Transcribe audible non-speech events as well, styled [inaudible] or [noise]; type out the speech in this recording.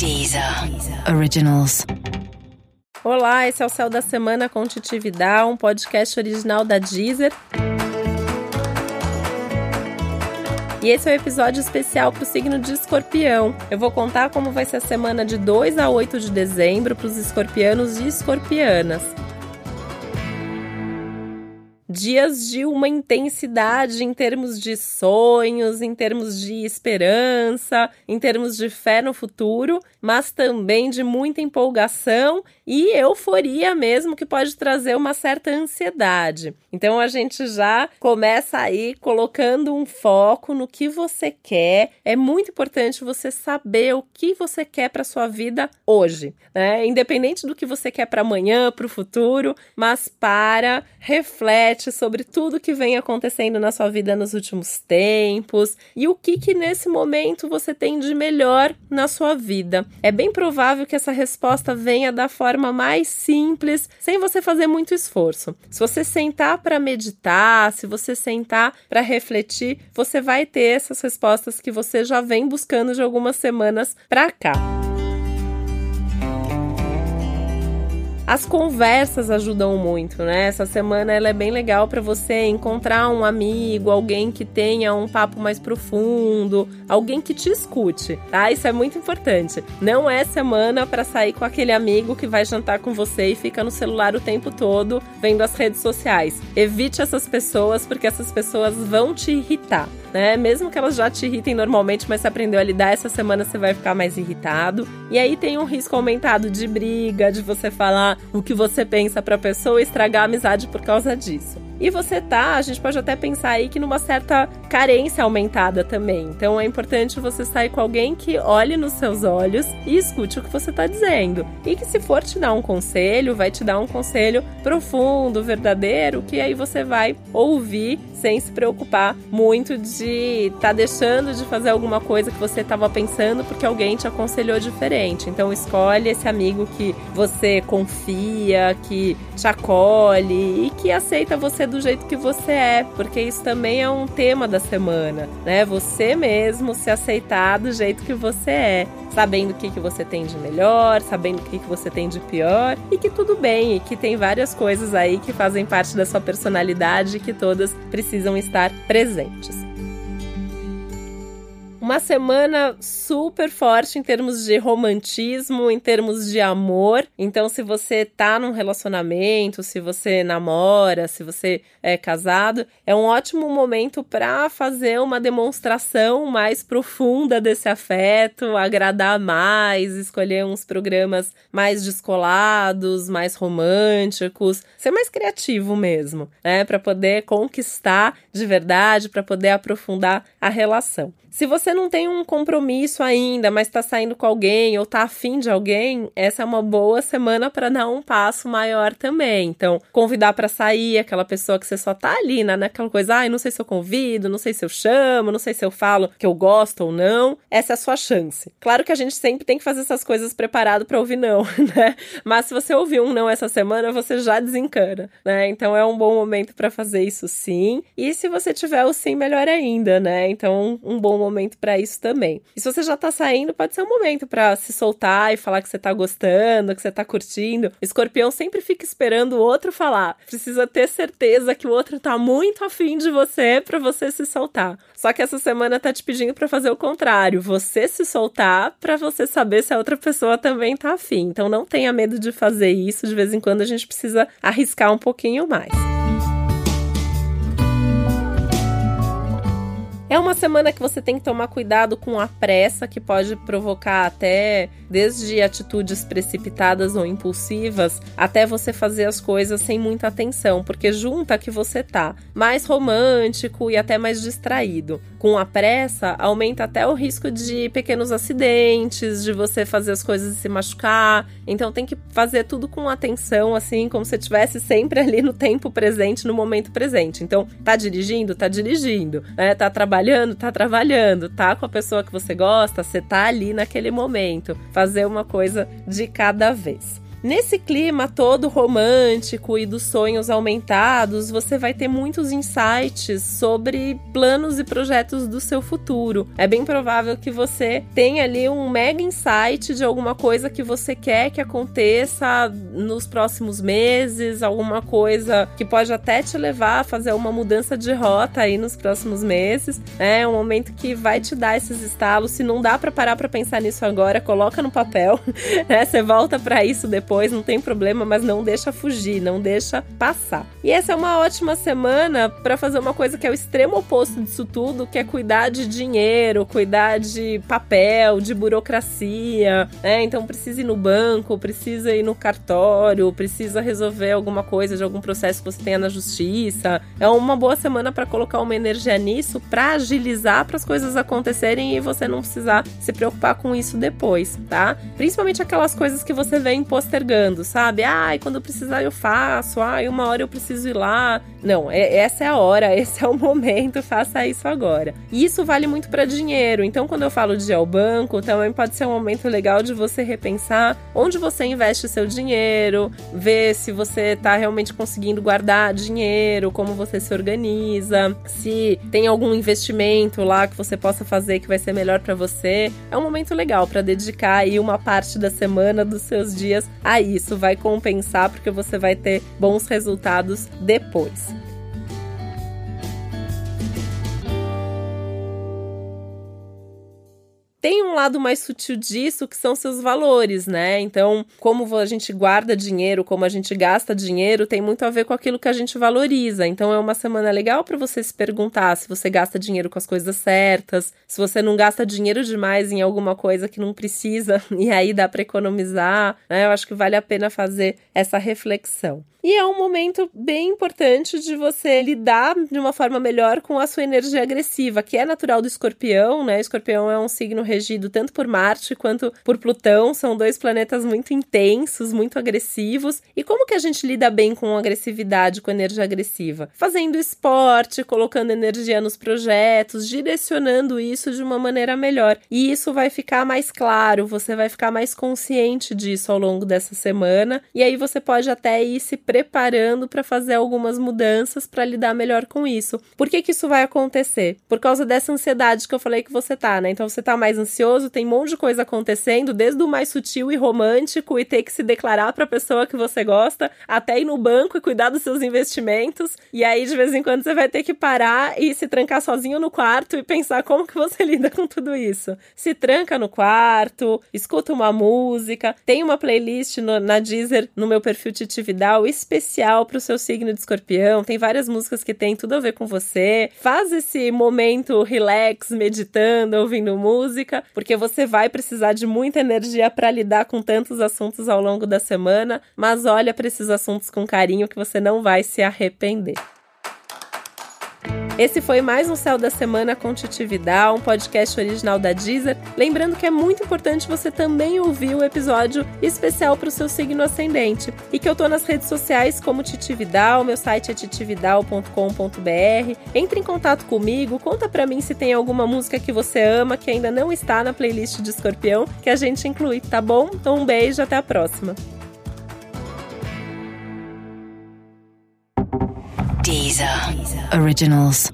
Deezer Originals. Olá, esse é o Céu da Semana com Titividade, um podcast original da Deezer. E esse é o um episódio especial para o signo de escorpião. Eu vou contar como vai ser a semana de 2 a 8 de dezembro para os escorpianos e escorpianas dias de uma intensidade em termos de sonhos, em termos de esperança, em termos de fé no futuro, mas também de muita empolgação e euforia mesmo, que pode trazer uma certa ansiedade. Então a gente já começa aí colocando um foco no que você quer. É muito importante você saber o que você quer para sua vida hoje, né? Independente do que você quer para amanhã, para o futuro, mas para, reflete sobre tudo que vem acontecendo na sua vida nos últimos tempos e o que que nesse momento você tem de melhor na sua vida. É bem provável que essa resposta venha da forma mais simples, sem você fazer muito esforço. Se você sentar para meditar, se você sentar para refletir, você vai ter essas respostas que você já vem buscando de algumas semanas para cá. As conversas ajudam muito, né? Essa semana ela é bem legal para você encontrar um amigo, alguém que tenha um papo mais profundo, alguém que te escute, tá? Isso é muito importante. Não é semana para sair com aquele amigo que vai jantar com você e fica no celular o tempo todo vendo as redes sociais. Evite essas pessoas porque essas pessoas vão te irritar né? Mesmo que elas já te irritem normalmente, mas se aprendeu a lidar, essa semana você vai ficar mais irritado. E aí tem um risco aumentado de briga, de você falar o que você pensa pra pessoa e estragar a amizade por causa disso. E você tá, a gente pode até pensar aí que numa certa carência aumentada também. Então é importante você sair com alguém que olhe nos seus olhos e escute o que você tá dizendo. E que se for te dar um conselho, vai te dar um conselho profundo, verdadeiro, que aí você vai ouvir sem se preocupar muito de tá deixando de fazer alguma coisa que você estava pensando porque alguém te aconselhou diferente. Então escolhe esse amigo que você confia, que te acolhe e que aceita você do jeito que você é, porque isso também é um tema da semana, né? Você mesmo se aceitar do jeito que você é, sabendo o que, que você tem de melhor, sabendo o que, que você tem de pior e que tudo bem, e que tem várias coisas aí que fazem parte da sua personalidade e que todas precisam estar presentes uma semana super forte em termos de romantismo, em termos de amor. Então, se você tá num relacionamento, se você namora, se você é casado, é um ótimo momento para fazer uma demonstração mais profunda desse afeto, agradar mais, escolher uns programas mais descolados, mais românticos, ser mais criativo mesmo, né, para poder conquistar de verdade, para poder aprofundar a relação. Se você não tem um compromisso ainda, mas está saindo com alguém ou está afim de alguém, essa é uma boa semana para dar um passo maior também. Então, convidar para sair aquela pessoa que você só tá ali, né? Naquela coisa, ai, ah, não sei se eu convido, não sei se eu chamo, não sei se eu falo que eu gosto ou não. Essa é a sua chance. Claro que a gente sempre tem que fazer essas coisas preparado para ouvir não, [laughs] né? Mas se você ouvir um não essa semana, você já desencana, né? Então é um bom momento para fazer isso sim. E se você tiver o sim, melhor ainda, né? Então, um bom momento para isso também. E se você já tá saindo, pode ser um momento para se soltar e falar que você tá gostando, que você tá curtindo. escorpião sempre fica esperando o outro falar. Precisa ter certeza que o outro tá muito afim de você para você se soltar. Só que essa semana tá te pedindo para fazer o contrário, você se soltar para você saber se a outra pessoa também tá afim. Então não tenha medo de fazer isso, de vez em quando a gente precisa arriscar um pouquinho mais. É uma semana que você tem que tomar cuidado com a pressa, que pode provocar até desde atitudes precipitadas ou impulsivas, até você fazer as coisas sem muita atenção, porque junta que você tá mais romântico e até mais distraído. Com a pressa, aumenta até o risco de pequenos acidentes, de você fazer as coisas e se machucar. Então tem que fazer tudo com atenção, assim, como se estivesse sempre ali no tempo presente, no momento presente. Então, tá dirigindo? Tá dirigindo. Né? Tá trabalhando tá trabalhando, tá com a pessoa que você gosta, você tá ali naquele momento. Fazer uma coisa de cada vez. Nesse clima todo romântico e dos sonhos aumentados, você vai ter muitos insights sobre planos e projetos do seu futuro. É bem provável que você tenha ali um mega insight de alguma coisa que você quer que aconteça nos próximos meses, alguma coisa que pode até te levar a fazer uma mudança de rota aí nos próximos meses. É um momento que vai te dar esses estalos. Se não dá para parar para pensar nisso agora, coloca no papel, [laughs] né? Você volta para isso depois, não tem problema, mas não deixa fugir, não deixa passar. E essa é uma ótima semana para fazer uma coisa que é o extremo oposto disso tudo, que é cuidar de dinheiro, cuidar de papel, de burocracia, né? Então precisa ir no banco, precisa ir no cartório, precisa resolver alguma coisa de algum processo que você tenha na justiça. É uma boa semana para colocar uma energia nisso, para agilizar para as coisas acontecerem e você não precisar se preocupar com isso depois, tá? Principalmente aquelas coisas que você vem postergando, sabe? Ai, quando precisar eu faço, ai, uma hora eu preciso ir lá. Não, é, essa é a hora, [laughs] esse é o momento, faça isso agora. E isso vale muito para dinheiro. Então, quando eu falo de ir ao banco, também pode ser um momento legal de você repensar onde você investe seu dinheiro, ver se você está realmente conseguindo guardar dinheiro, como você se organiza, se tem algum investimento lá que você possa fazer que vai ser melhor para você. É um momento legal para dedicar aí uma parte da semana dos seus dias a isso, vai compensar porque você vai ter bons resultados depois. Tem um lado mais sutil disso que são seus valores, né? Então, como a gente guarda dinheiro, como a gente gasta dinheiro, tem muito a ver com aquilo que a gente valoriza. Então, é uma semana legal para você se perguntar se você gasta dinheiro com as coisas certas, se você não gasta dinheiro demais em alguma coisa que não precisa [laughs] e aí dá para economizar, né? Eu acho que vale a pena fazer essa reflexão. E é um momento bem importante de você lidar de uma forma melhor com a sua energia agressiva, que é natural do escorpião, né? Escorpião é um signo regido tanto por Marte quanto por Plutão, são dois planetas muito intensos, muito agressivos. E como que a gente lida bem com agressividade, com energia agressiva? Fazendo esporte, colocando energia nos projetos, direcionando isso de uma maneira melhor. E isso vai ficar mais claro, você vai ficar mais consciente disso ao longo dessa semana, e aí você pode até ir se preparando para fazer algumas mudanças para lidar melhor com isso. Por que, que isso vai acontecer? Por causa dessa ansiedade que eu falei que você tá, né? Então você tá mais ansioso, tem um monte de coisa acontecendo, desde o mais sutil e romântico e ter que se declarar para a pessoa que você gosta, até ir no banco e cuidar dos seus investimentos. E aí de vez em quando você vai ter que parar e se trancar sozinho no quarto e pensar como que você [laughs] lida com tudo isso. Se tranca no quarto, escuta uma música, tem uma playlist no, na Deezer no meu perfil Titi Vidal especial para o seu signo de escorpião. Tem várias músicas que tem tudo a ver com você. Faz esse momento relax, meditando, ouvindo música, porque você vai precisar de muita energia para lidar com tantos assuntos ao longo da semana. Mas olha para esses assuntos com carinho que você não vai se arrepender. Esse foi mais um Céu da Semana com Titi Vidal, um podcast original da Deezer. Lembrando que é muito importante você também ouvir o episódio especial para o seu signo ascendente. E que eu tô nas redes sociais como Titi Vidal, meu site é titividal.com.br. Entre em contato comigo, conta para mim se tem alguma música que você ama que ainda não está na playlist de Escorpião, que a gente inclui, tá bom? Então um beijo, até a próxima. Originals.